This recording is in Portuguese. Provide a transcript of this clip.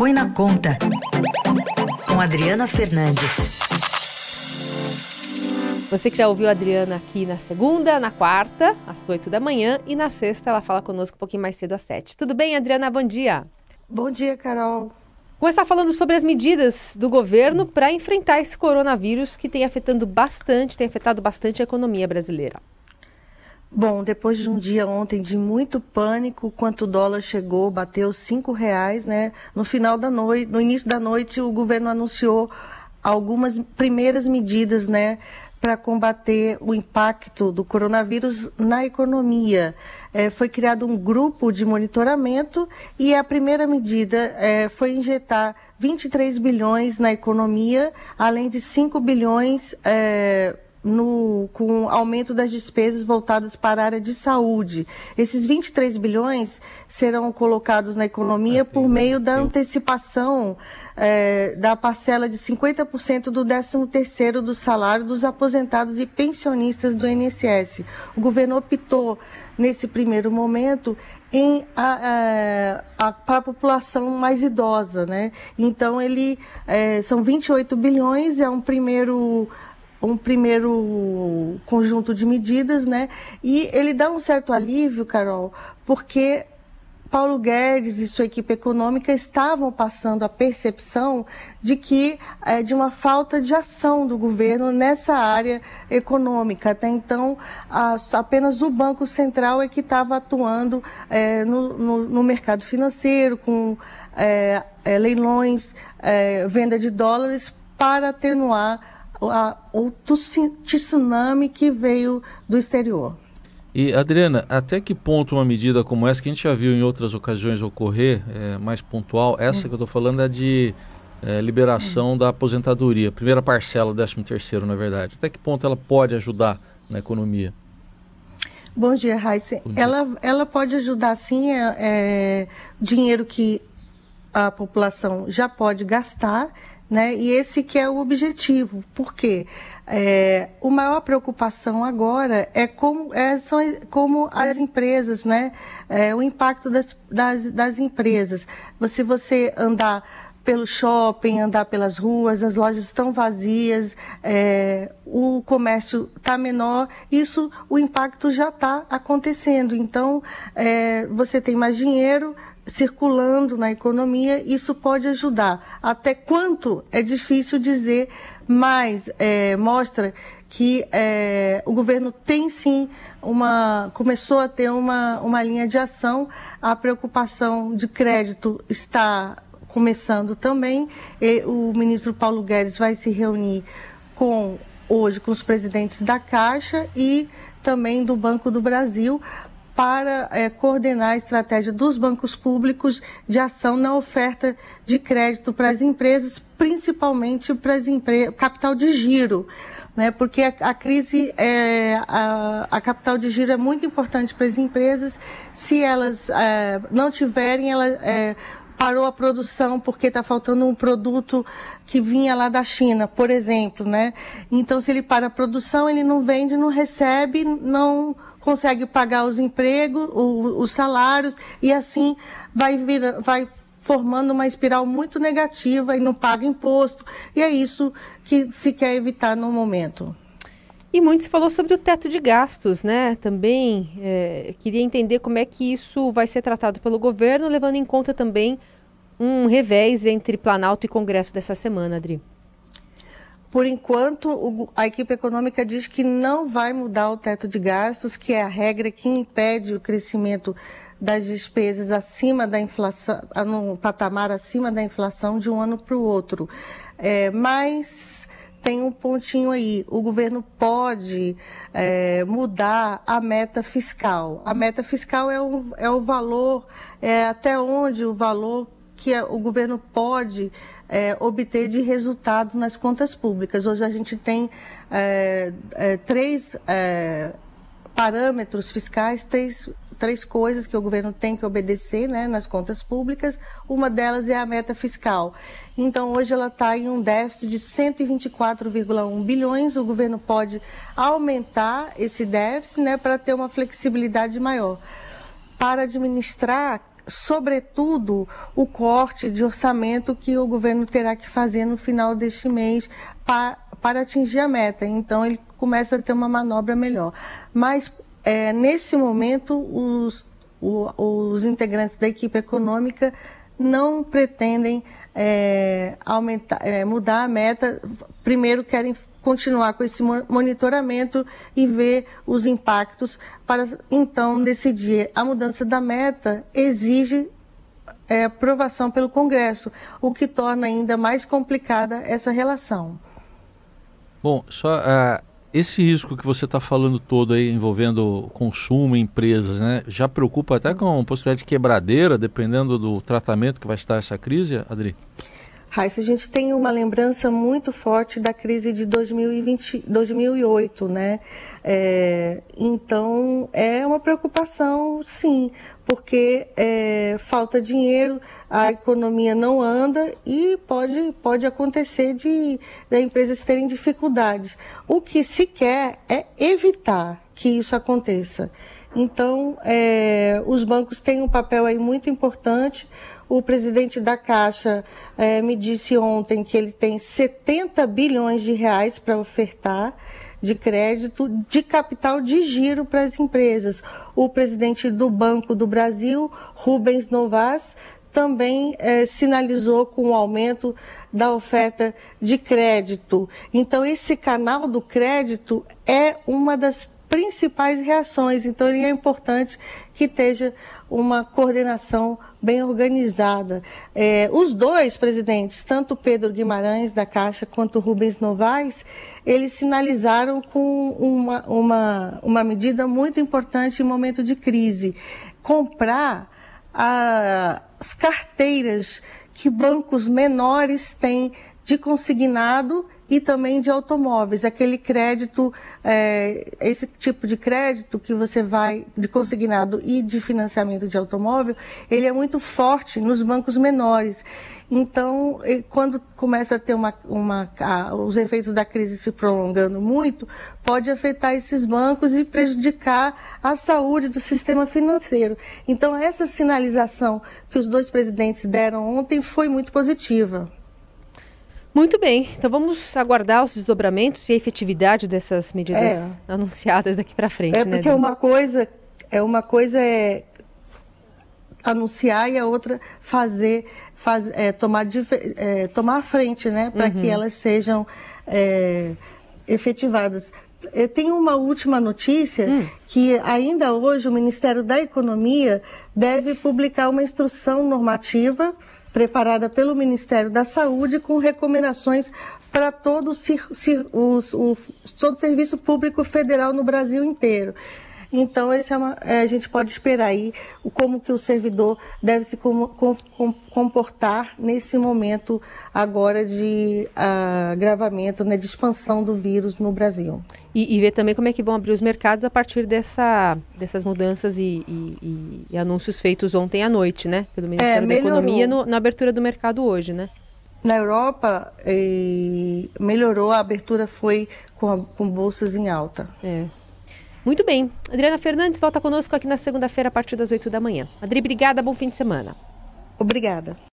Põe na Conta, com Adriana Fernandes. Você que já ouviu a Adriana aqui na segunda, na quarta, às oito da manhã, e na sexta ela fala conosco um pouquinho mais cedo às sete. Tudo bem, Adriana? Bom dia. Bom dia, Carol. Começar falando sobre as medidas do governo para enfrentar esse coronavírus que tem afetando bastante, tem afetado bastante a economia brasileira. Bom, depois de um dia ontem de muito pânico, quanto o dólar chegou, bateu cinco reais, né? No final da noite, no início da noite, o governo anunciou algumas primeiras medidas, né, para combater o impacto do coronavírus na economia. É, foi criado um grupo de monitoramento e a primeira medida é, foi injetar 23 bilhões na economia, além de 5 bilhões é, no, com aumento das despesas voltadas para a área de saúde. Esses 23 bilhões serão colocados na economia por meio da antecipação é, da parcela de 50% do 13º do salário dos aposentados e pensionistas do INSS. O governo optou, nesse primeiro momento, em a, a, para a população mais idosa, né? Então ele é, são 28 bilhões, é um primeiro um primeiro conjunto de medidas, né? E ele dá um certo alívio, Carol, porque Paulo Guedes e sua equipe econômica estavam passando a percepção de que é, de uma falta de ação do governo nessa área econômica. Até então, a, apenas o Banco Central é que estava atuando é, no, no, no, mercado financeiro, com é, é leilões, é, venda de dólares, para atenuar o tsunami que veio do exterior. E Adriana, até que ponto uma medida como essa, que a gente já viu em outras ocasiões ocorrer, é, mais pontual, essa que eu estou falando é de é, liberação da aposentadoria, primeira parcela, 13 terceiro, na verdade. Até que ponto ela pode ajudar na economia? Bom dia, Raíssa. Ela, ela pode ajudar sim, é, é, dinheiro que a população já pode gastar né? E esse que é o objetivo. Por quê? É, a maior preocupação agora é como, é, são, como as empresas, né? É, o impacto das, das, das empresas. Se você andar pelo shopping, andar pelas ruas, as lojas estão vazias, é, o comércio está menor, isso, o impacto já está acontecendo. Então, é, você tem mais dinheiro, circulando na economia, isso pode ajudar. Até quanto é difícil dizer, mas é, mostra que é, o governo tem sim uma começou a ter uma, uma linha de ação. A preocupação de crédito está começando também. E o ministro Paulo Guedes vai se reunir com hoje com os presidentes da Caixa e também do Banco do Brasil para é, coordenar a estratégia dos bancos públicos de ação na oferta de crédito para as empresas, principalmente para as empresas, capital de giro. Né, porque a, a crise, é, a, a, capital de giro é muito importante para as empresas. Se elas é, não tiverem, ela, é, parou a produção porque está faltando um produto que vinha lá da China, por exemplo, né? Então, se ele para a produção, ele não vende, não recebe, não consegue pagar os empregos, os salários, e assim vai, vir, vai formando uma espiral muito negativa e não paga imposto. E é isso que se quer evitar no momento. E muito se falou sobre o teto de gastos, né? Também é, queria entender como é que isso vai ser tratado pelo governo, levando em conta também um revés entre Planalto e Congresso dessa semana, Adri. Por enquanto, a equipe econômica diz que não vai mudar o teto de gastos, que é a regra que impede o crescimento das despesas acima da inflação, no patamar acima da inflação de um ano para o outro. É, mas tem um pontinho aí. O governo pode é, mudar a meta fiscal. A meta fiscal é o, é o valor, é até onde o valor que o governo pode é, obter de resultado nas contas públicas. Hoje a gente tem é, é, três é, parâmetros fiscais, três, três coisas que o governo tem que obedecer né, nas contas públicas. Uma delas é a meta fiscal. Então, hoje ela está em um déficit de 124,1 bilhões. O governo pode aumentar esse déficit né, para ter uma flexibilidade maior. Para administrar sobretudo, o corte de orçamento que o governo terá que fazer no final deste mês para, para atingir a meta. Então, ele começa a ter uma manobra melhor. Mas, é, nesse momento, os, o, os integrantes da equipe econômica não pretendem é, aumentar, é, mudar a meta. Primeiro querem continuar com esse monitoramento e ver os impactos para então decidir. A mudança da meta exige é, aprovação pelo Congresso, o que torna ainda mais complicada essa relação. Bom, só uh, esse risco que você está falando todo aí envolvendo consumo, empresas, né, já preocupa até com possibilidade de quebradeira, dependendo do tratamento que vai estar essa crise, Adri? Raíssa, a gente tem uma lembrança muito forte da crise de 2020, 2008, né? É, então, é uma preocupação, sim, porque é, falta dinheiro, a economia não anda e pode, pode acontecer de, de empresas terem dificuldades. O que se quer é evitar que isso aconteça. Então, é, os bancos têm um papel aí muito importante. O presidente da Caixa é, me disse ontem que ele tem 70 bilhões de reais para ofertar de crédito de capital de giro para as empresas. O presidente do Banco do Brasil, Rubens Novas, também é, sinalizou com o aumento da oferta de crédito. Então, esse canal do crédito é uma das principais reações. Então, é importante que esteja uma coordenação bem organizada. É, os dois presidentes, tanto Pedro Guimarães da Caixa quanto Rubens Novaes, eles sinalizaram com uma, uma, uma medida muito importante em momento de crise: comprar a, as carteiras que bancos menores têm de consignado e também de automóveis. Aquele crédito, é, esse tipo de crédito que você vai de consignado e de financiamento de automóvel, ele é muito forte nos bancos menores. Então, quando começa a ter uma, uma a, os efeitos da crise se prolongando muito, pode afetar esses bancos e prejudicar a saúde do sistema financeiro. Então, essa sinalização que os dois presidentes deram ontem foi muito positiva. Muito bem, então vamos aguardar os desdobramentos e a efetividade dessas medidas é. anunciadas daqui para frente. É né, porque né, uma coisa é uma coisa é anunciar e a outra fazer, faz, é, tomar, é, tomar frente, né, para uhum. que elas sejam é, efetivadas. Eu tenho uma última notícia hum. que ainda hoje o Ministério da Economia deve publicar uma instrução normativa preparada pelo Ministério da Saúde com recomendações para todo o, todo o serviço público federal no Brasil inteiro. Então, esse é uma, é, a gente pode esperar aí como que o servidor deve se com, com, comportar nesse momento agora de uh, agravamento, né, de expansão do vírus no Brasil. E, e, ver também como é que vão abrir os mercados a partir dessa, dessas mudanças e, e, e anúncios feitos ontem à noite, né? Pelo é, Ministério é, da Economia no, na abertura do mercado hoje, né? Na Europa, eh, melhorou, a abertura foi com, a, com bolsas em alta. É. Muito bem. Adriana Fernandes volta conosco aqui na segunda-feira a partir das 8 da manhã. Adri, obrigada, bom fim de semana. Obrigada.